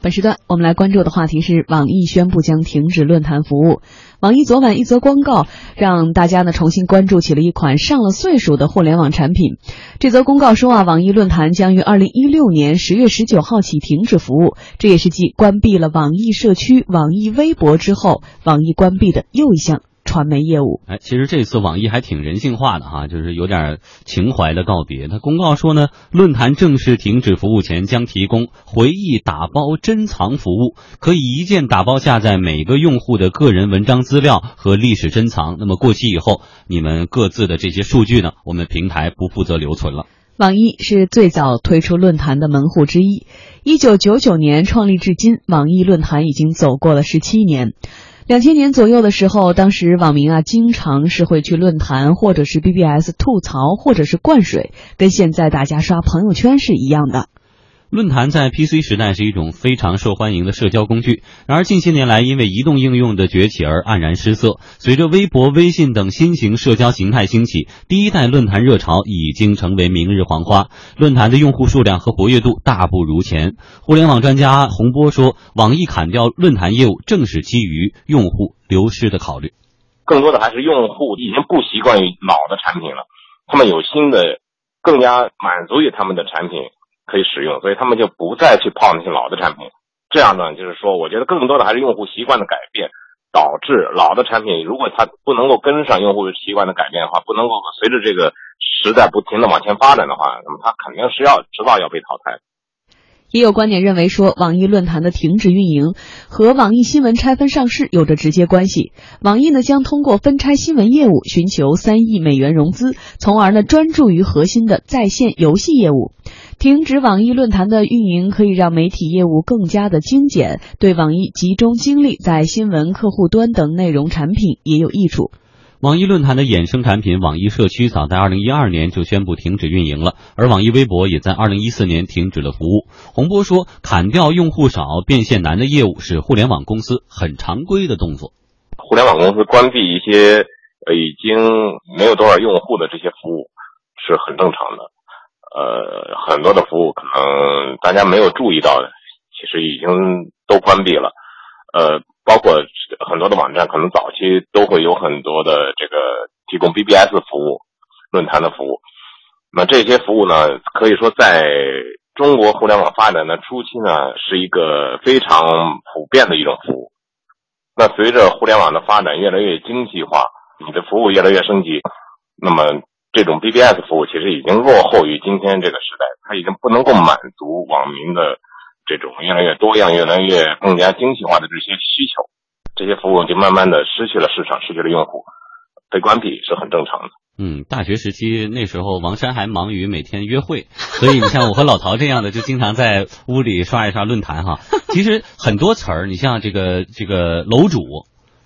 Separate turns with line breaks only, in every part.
本时段我们来关注的话题是网易宣布将停止论坛服务。网易昨晚一则公告，让大家呢重新关注起了一款上了岁数的互联网产品。这则公告说啊，网易论坛将于二零一六年十月十九号起停止服务，这也是继关闭了网易社区、网易微博之后，网易关闭的又一项。传媒业务，
哎，其实这次网易还挺人性化的哈，就是有点情怀的告别。他公告说呢，论坛正式停止服务前将提供回忆打包珍藏服务，可以一键打包下载每个用户的个人文章资料和历史珍藏。那么过期以后，你们各自的这些数据呢，我们平台不负责留存了。
网易是最早推出论坛的门户之一，一九九九年创立至今，网易论坛已经走过了十七年。两千年左右的时候，当时网民啊，经常是会去论坛或者是 BBS 吐槽，或者是灌水，跟现在大家刷朋友圈是一样的。
论坛在 PC 时代是一种非常受欢迎的社交工具，然而近些年来因为移动应用的崛起而黯然失色。随着微博、微信等新型社交形态兴起，第一代论坛热潮已经成为明日黄花，论坛的用户数量和活跃度大不如前。互联网专家洪波说：“网易砍掉论坛业务，正是基于用户流失的考虑。
更多的还是用户已经不习惯于老的产品了，他们有新的、更加满足于他们的产品。”可以使用，所以他们就不再去泡那些老的产品。这样呢，就是说，我觉得更多的还是用户习惯的改变，导致老的产品如果它不能够跟上用户习惯的改变的话，不能够随着这个时代不停的往前发展的话，那么它肯定是要迟早要被淘汰的。
也有观点认为说，网易论坛的停止运营和网易新闻拆分上市有着直接关系。网易呢将通过分拆新闻业务，寻求三亿美元融资，从而呢专注于核心的在线游戏业务。停止网易论坛的运营，可以让媒体业务更加的精简，对网易集中精力在新闻客户端等内容产品也有益处。
网易论坛的衍生产品网易社区早在二零一二年就宣布停止运营了，而网易微博也在二零一四年停止了服务。洪波说，砍掉用户少、变现难的业务是互联网公司很常规的动作。
互联网公司关闭一些已经没有多少用户的这些服务是很正常的。呃，很多的服务可能大家没有注意到的，其实已经都关闭了。呃，包括很多的网站，可能早期都会有很多的这个提供 BBS 服务、论坛的服务。那这些服务呢，可以说在中国互联网发展的初期呢，是一个非常普遍的一种服务。那随着互联网的发展越来越精细化，你的服务越来越升级，那么。这种 BBS 服务其实已经落后于今天这个时代，它已经不能够满足网民的这种越来越多样、越来越更加精细化的这些需求，这些服务就慢慢的失去了市场，失去了用户，被关闭是很正常的。
嗯，大学时期那时候，王山还忙于每天约会，所以你像我和老陶这样的，就经常在屋里刷一刷论坛哈。其实很多词儿，你像这个这个楼主，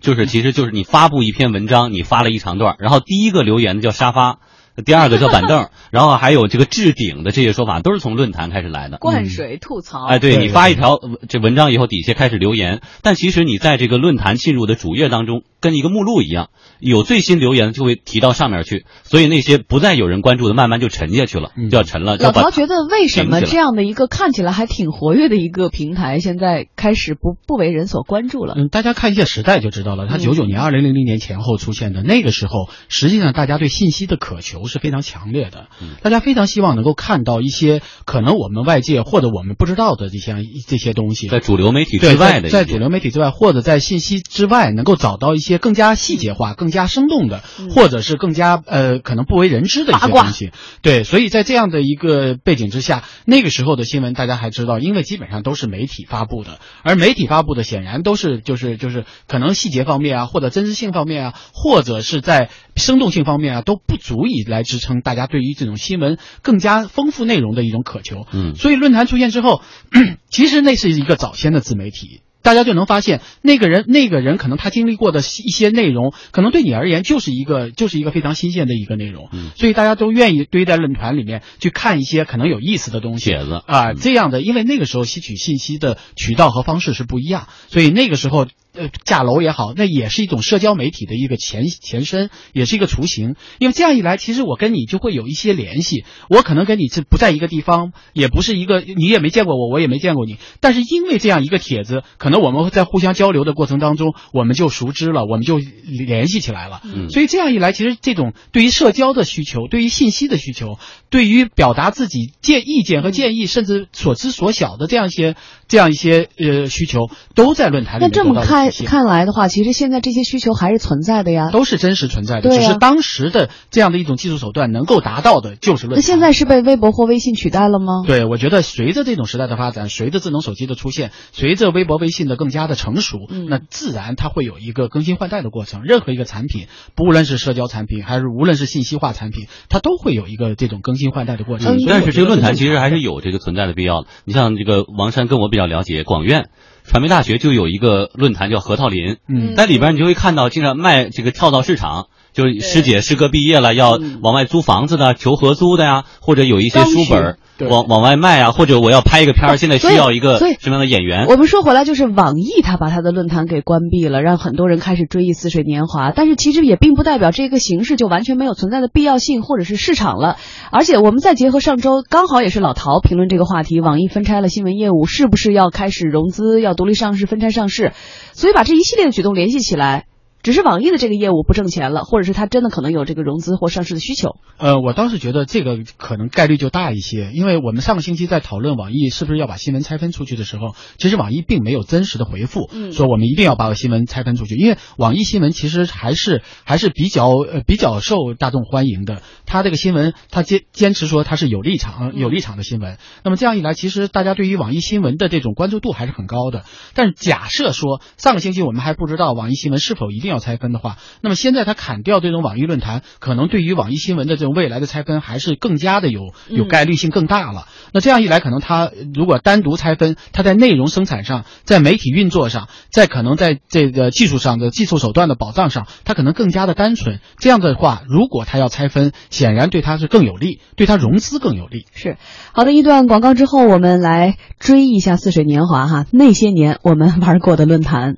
就是其实就是你发布一篇文章，你发了一长段，然后第一个留言的叫沙发。第二个叫板凳，然后还有这个置顶的这些说法，都是从论坛开始来的。
灌水吐槽，
哎，对你发一条这文章以后，底下开始留言，但其实你在这个论坛进入的主页当中，跟一个目录一样，有最新留言就会提到上面去，所以那些不再有人关注的，慢慢就沉下去了，就要沉了。
老陶觉得，为什么这样的一个看起来还挺活跃的一个平台，现在开始不不为人所关注了？
嗯，大家看一下时代就知道了。它九九年、二零零零年前后出现的那个时候，实际上大家对信息的渴求。是非常强烈的，大家非常希望能够看到一些可能我们外界或者我们不知道的这些这些东西，
在主流媒体之外的，
在主流媒体之外，或者在信息之外，能够找到一些更加细节化、更加生动的，或者是更加呃可能不为人知的一些东西。对，所以在这样的一个背景之下，那个时候的新闻大家还知道，因为基本上都是媒体发布的，而媒体发布的显然都是就是就是可能细节方面啊，或者真实性方面啊，或者是在生动性方面啊，都不足以来。来支撑大家对于这种新闻更加丰富内容的一种渴求，
嗯，
所以论坛出现之后，其实那是一个早先的自媒体。大家就能发现，那个人，那个人可能他经历过的一些内容，可能对你而言就是一个，就是一个非常新鲜的一个内容。
嗯，
所以大家都愿意堆在论坛里面去看一些可能有意思的东西。
帖子
啊，这样的，因为那个时候吸取信息的渠道和方式是不一样，所以那个时候呃架楼也好，那也是一种社交媒体的一个前前身，也是一个雏形。因为这样一来，其实我跟你就会有一些联系。我可能跟你是不在一个地方，也不是一个，你也没见过我，我也没见过你。但是因为这样一个帖子，可能我们在互相交流的过程当中，我们就熟知了，我们就联系起来了。
嗯
所以这样一来，其实这种对于社交的需求，对于信息的需求，对于表达自己建意见和建议，甚至所知所晓的这样一些这样一些呃需求，都在论坛里
那
面得到了
这么看看来的话，其实现在这些需求还是存在的呀。
都是真实存在的，
啊
只是当时的这样的一种技术手段能够达到的，就是论坛。
那现在是被微博或微信取代了吗？
对，我觉得随着这种时代的发展，随着智能手机的出现，随着微博、微信的更加的成熟，
嗯
那自然它会有一个更新换代的过程。任何一个产品，不论是社交产品，还是无论是信息化产品，它都会有一个这种更新换代的过程。
嗯
但是这个论坛其实还
是
是有这个存在的必要的。你像这个王珊跟我比较了解，广院传媒大学就有一个论坛叫核桃林，
嗯
在里边你就会看到经常卖这个跳蚤市场。就是师姐师哥毕业了要
嗯
往外租房子的，求合租的呀，或者有一些书本儿往往外卖啊，或者我要拍一个片儿，现在需要一个什么样的演员？
我们说回来，就是网易它把它的论坛给关闭了，让很多人开始追忆似水年华。但是其实也并不代表这个形式就完全没有存在的必要性或者是市场了。而且我们再结合上周刚好也是老陶评论这个话题，网易分拆了新闻业务，是不是要开始融资、要独立上市、分拆上市？所以把这一系列的举动联系起来。只是网易的这个业务不挣钱了，或者是它真的可能有这个融资或上市的需求。
呃，我倒是觉得这个可能概率就大一些，因为我们上个星期在讨论网易是不是要把新闻拆分出去的时候，其实网易并没有真实的回复，
嗯。
说我们一定要把新闻拆分出去，因为网易新闻其实还是还是比较呃比较受大众欢迎的，它这个新闻它坚坚持说它是有立场有立场的新闻，那么这样一来，其实大家对于网易新闻的这种关注度还是很高的。但是假设说上个星期我们还不知道网易新闻是否一定要拆分的话，那么现在他砍掉这种网易论坛，可能对于网易新闻的这种未来的拆分还是更加的有有概率性更大了。那这样一来，可能他如果单独拆分，它在内容生产上、在媒体运作上、在可能在这个技术上的技术手段的保障上，他可能更加的单纯。这样的话，如果他要拆分，显然对他是更有利，对他融资更有利。
是好的，一段广告之后，我们来追忆一下《似水年华》哈，那些年我们玩过的论坛。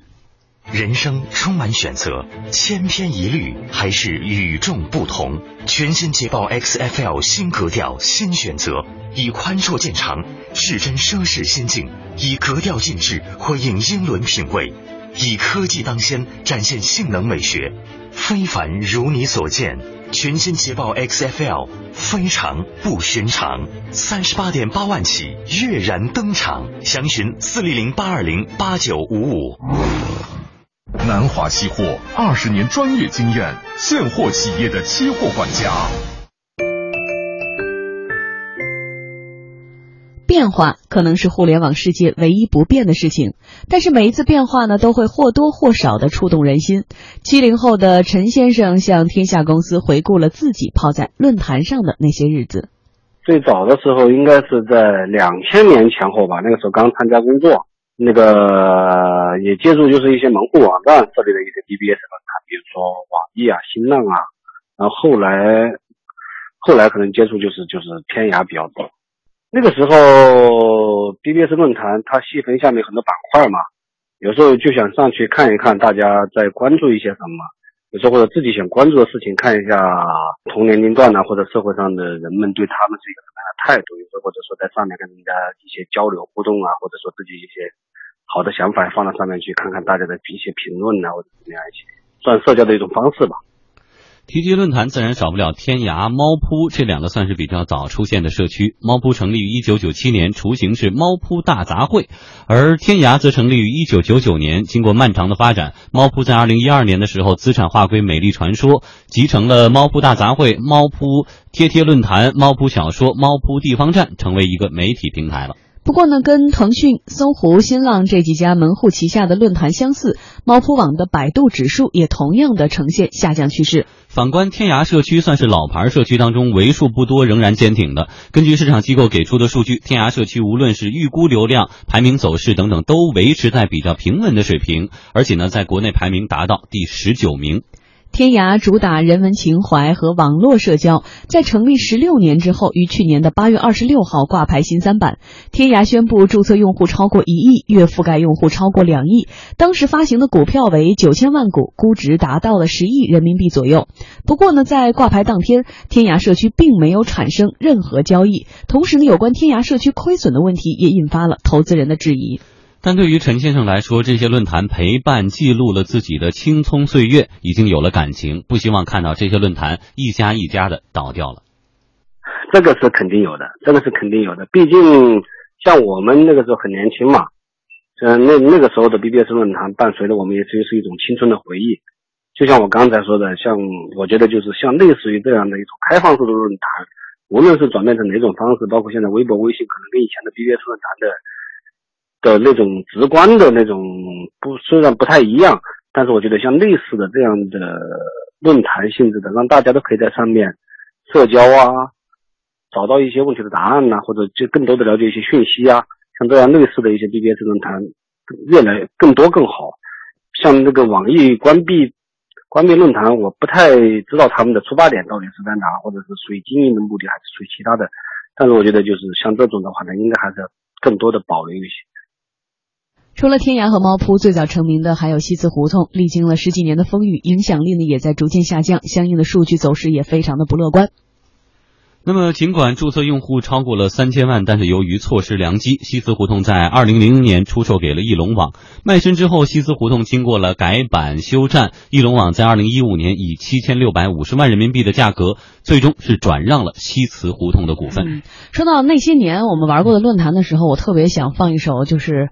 人生充满选择，千篇一律还是与众不同？全新捷豹 XFL 新格调新选择，以宽绰见长，至臻奢侈心境，以格调尽致回应英伦品味，以科技当先展现性能美学，非凡如你所见。全新捷豹 XFL 非常不寻常，三十八点八万起跃然登场，详询四零零八二零八九五五。
南华期货二十年专业经验，现货企业的期货管家。
变化可能是互联网世界唯一不变的事情，但是每一次变化呢，都会或多或少的触动人心。七零后的陈先生向天下公司回顾了自己泡在论坛上的那些日子。
最早的时候应该是在两千年前后吧，那个时候刚参加工作，那个也接触就是一些门户网站设立的一些 BBS 论坛，比如说网易啊、新浪啊，然后后来后来可能接触就是就是天涯比较多。那个时候 BBS 论坛它细分下面很多板块嘛，有时候就想上去看一看大家在关注一些什么，有时候或者自己想关注的事情，看一下同年龄段呢、或者社会上的人们对他们是一个什么样的态度，有时候或者说在上面跟人家一些交流互动啊，或者说自己一些好的想法放到上面去，看看大家的一些评论啊，或者怎么样一些，算社交的一种方式吧。
提及论坛，自然少不了天涯、猫扑这两个算是比较早出现的社区。猫扑成立于一九九七年，雏形是猫扑大杂烩；而天涯则成立于一九九九年。经过漫长的发展，猫扑在二零一二年的时候资产划归美丽传说，集成了猫扑大杂烩、猫扑贴贴论坛、猫扑小说、猫扑地方站，成为一个媒体平台了。
不过呢，跟腾讯、搜狐、新浪这几家门户旗下的论坛相似，猫扑网的百度指数也同样的呈现下降趋势。
反观天涯社区，算是老牌社区当中为数不多仍然坚挺的。根据市场机构给出的数据，天涯社区无论是预估流量、排名走势等等，都维持在比较平稳的水平，而且呢，在国内排名达到第十九名。
天涯主打人文情怀和网络社交，在成立十六年之后，于去年的八月二十六号挂牌新三板。天涯宣布注册用户超过一亿，月覆盖用户超过两亿。当时发行的股票为九千万股，估值达到了十亿人民币左右。不过呢，在挂牌当天，天涯社区并没有产生任何交易。同时呢，有关天涯社区亏损的问题也引发了投资人的质疑。
但对于陈先生来说，这些论坛陪伴记录了自己的青葱岁月，已经有了感情，不希望看到这些论坛一家一家的倒掉了。
这个是肯定有的，这个是肯定有的。毕竟像我们那个时候很年轻嘛，嗯，那那个时候的 BBS 论坛伴随着我们也就是一种青春的回忆。就像我刚才说的，像我觉得就是像类似于这样的一种开放式的论坛，无论是转变成哪种方式，包括现在微博、微信，可能跟以前的 BBS 论坛的。的那种直观的那种不虽然不太一样，但是我觉得像类似的这样的论坛性质的，让大家都可以在上面社交啊，找到一些问题的答案呐，或者就更多的了解一些讯息啊，像这样类似的一些 BBS 论坛越来更多更好。像那个网易关闭关闭论坛，我不太知道他们的出发点到底是在哪，或者是属于经营的目的，还是属于其他的。但是我觉得就是像这种的话呢，应该还是要更多的保留一些。
除了天涯和猫扑，最早成名的还有西祠胡同。历经了十几年的风雨，影响力呢也在逐渐下降，相应的数据走势也非常的不乐观。
那么，尽管注册用户超过了三千万，但是由于错失良机，西祠胡同在二零零零年出售给了翼龙网。卖身之后，西祠胡同经过了改版修缮，翼龙网在二零一五年以七千六百五十万人民币的价格，最终是转让了西祠胡同的股份。
说到那些年我们玩过的论坛的时候，我特别想放一首就是。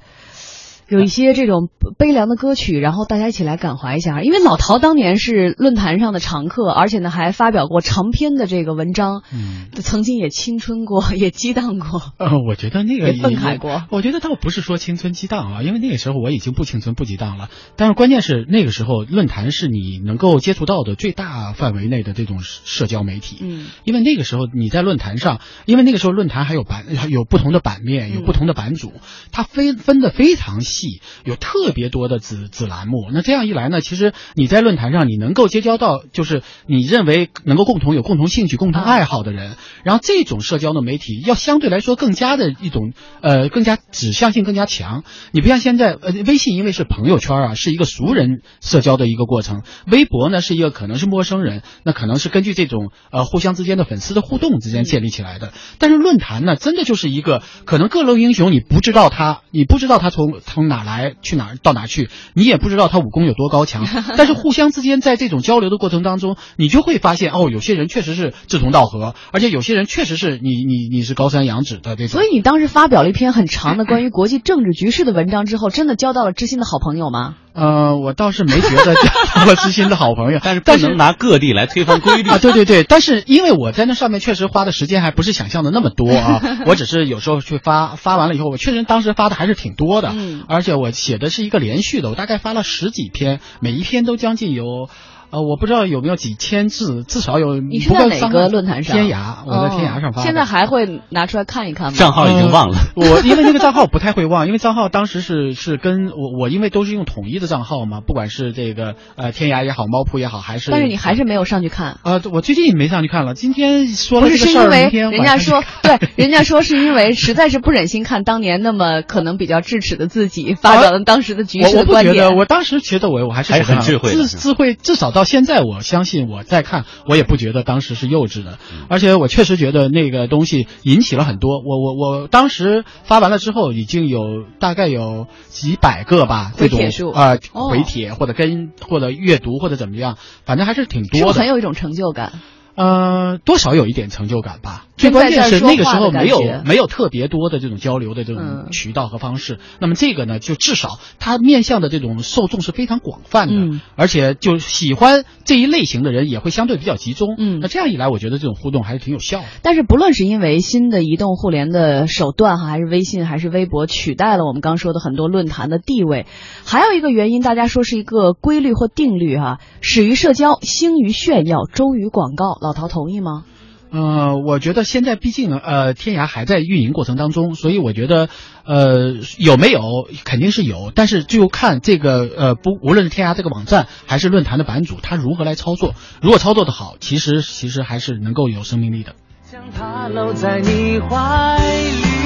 有一些这种悲凉的歌曲，然后大家一起来感怀一下。因为老陶当年是论坛上的常客，而且呢还发表过长篇的这个文章，嗯，曾经也青春过，也激荡过。
呃，我觉得那个
也愤慨过。
我觉得倒不是说青春激荡啊，因为那个时候我已经不青春不激荡了。但是关键是那个时候论坛是你能够接触到的最大范围内的这种社交媒体。嗯，因为那个时候你在论坛上，因为那个时候论坛还有版有不同的版面，有不同的版主，它分分的非常细。细有特别多的子子栏目，那这样一来呢，其实你在论坛上你能够结交到，就是你认为能够共同有共同兴趣、共同爱好的人，然后这种社交的媒体要相对来说更加的一种呃更加指向性更加强。你不像现在呃微信，因为是朋友圈啊，是一个熟人社交的一个过程；微博呢是一个可能是陌生人，那可能是根据这种呃互相之间的粉丝的互动之间建立起来的。但是论坛呢，真的就是一个可能各路英雄，你不知道他，你不知道他从从。哪来去哪儿到哪去，你也不知道他武功有多高强，但是互相之间在这种交流的过程当中，你就会发现哦，有些人确实是志同道合，而且有些人确实是你你你是高山仰止的这种。
所以你当时发表了一篇很长的关于国际政治局势的文章之后，真的交到了知心的好朋友吗？
呃，我倒是没觉得交了知心的好朋友，
但是不能拿各地来推翻规律
啊。对对对，但是因为我在那上面确实花的时间还不是想象的那么多啊，我只是有时候去发发完了以后，我确实当时发的还是挺多的，而且我写的是一个连续的，我大概发了十几篇，每一篇都将近有。呃，我不知道有没有几千字，至少有。
你是在哪个论坛上？
天涯，我在天涯上发。
现在还会拿出来看一看吗？
账号已经忘了。
我因为那个账号不太会忘，因为账号当时是是跟我我因为都是用统一的账号嘛，不管是这个呃天涯也好，猫扑也好，还是。
但是你还是没有上去看。
呃，我最近没上去看了。今天说了这个
事儿，明天人家说对，人家说是因为实在是不忍心看当年那么可能比较智齿的自己发表了当时的局势的观
点。我我不觉得，我当时觉得我我还是
很智慧，
智智慧，至少到现在我相。信我再看，我也不觉得当时是幼稚的，而且我确实觉得那个东西引起了很多。我我我当时发完了之后，已经有大概有几百个吧，这种啊回帖或者跟或者阅读或者怎么样，反正还是挺多的，
很有一种成就感。
呃，多少有一点成就感吧。最关键是那个时候没有没有特别多的这种交流的这种渠道和方式。那么这个呢，就至少它面向的这种受众是非常广泛的，而且就喜欢这一类型的人也会相对比较集中。嗯，那这样一来，我觉得这种互动还是挺有效的。
但是不论是因为新的移动互联的手段哈，还是微信还是微博取代了我们刚说的很多论坛的地位，还有一个原因，大家说是一个规律或定律哈，始于社交，兴于炫耀，终于广告。老陶同意吗？
呃，我觉得现在毕竟呃，天涯还在运营过程当中，所以我觉得呃有没有肯定是有，但是就看这个呃不，无论是天涯这个网站还是论坛的版主，他如何来操作。如果操作的好，其实其实还是能够有生命力的。将它搂在你怀
里，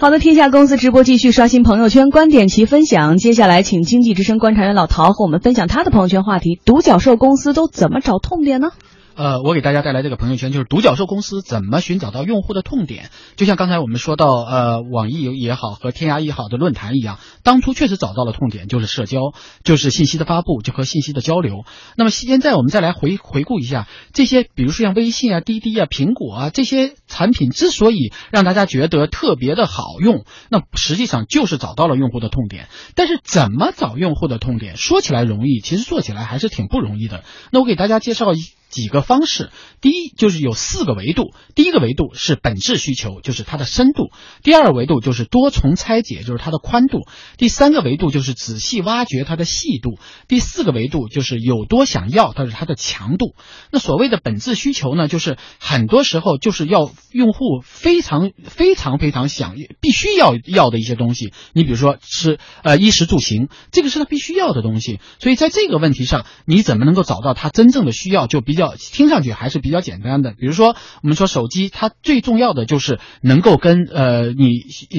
好的，天下公司直播继续刷新朋友圈观点齐分享。接下来，请经济之声观察员老陶和我们分享他的朋友圈话题：独角兽公司都怎么找痛点呢？
呃，我给大家带来这个朋友圈，就是独角兽公司怎么寻找到用户的痛点。就像刚才我们说到，呃，网易也好和天涯也好的论坛一样，当初确实找到了痛点，就是社交，就是信息的发布，就和信息的交流。那么现在我们再来回回顾一下这些，比如说像微信啊、滴滴啊、苹果啊这些产品，之所以让大家觉得特别的好用，那实际上就是找到了用户的痛点。但是怎么找用户的痛点，说起来容易，其实做起来还是挺不容易的。那我给大家介绍一。几个方式，第一就是有四个维度，第一个维度是本质需求，就是它的深度；第二维度就是多重拆解，就是它的宽度；第三个维度就是仔细挖掘它的细度；第四个维度就是有多想要，它是它的强度。那所谓的本质需求呢，就是很多时候就是要用户非常非常非常想必须要要的一些东西。你比如说是呃衣食住行，这个是他必须要的东西。所以在这个问题上，你怎么能够找到他真正的需要，就比较。要听上去还是比较简单的，比如说我们说手机，它最重要的就是能够跟呃你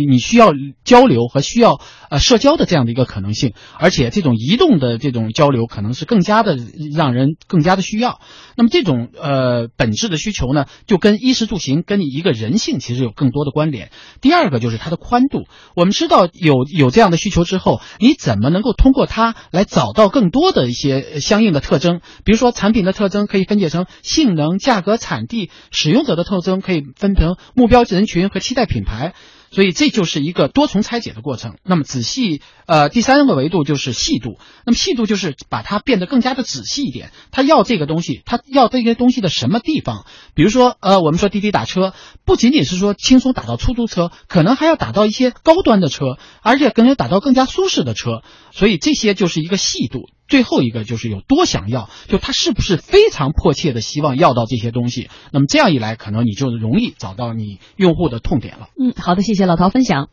你需要交流和需要呃社交的这样的一个可能性，而且这种移动的这种交流可能是更加的让人更加的需要。那么这种呃本质的需求呢，就跟衣食住行跟你一个人性其实有更多的关联。第二个就是它的宽度，我们知道有有这样的需求之后，你怎么能够通过它来找到更多的一些相应的特征？比如说产品的特征可以。分解成性能、价格、产地、使用者的特征，可以分成目标人群和期待品牌。所以这就是一个多重拆解的过程。那么仔细，呃，第三个维度就是细度。那么细度就是把它变得更加的仔细一点。他要这个东西，他要这些东西的什么地方？比如说，呃，我们说滴滴打车，不仅仅是说轻松打到出租车，可能还要打到一些高端的车，而且可能打到更加舒适的车。所以这些就是一个细度。最后一个就是有多想要，就他是不是非常迫切的希望要到这些东西？那么这样一来，可能你就容易找到你用户的痛点了。
嗯，好的，谢谢老陶分享。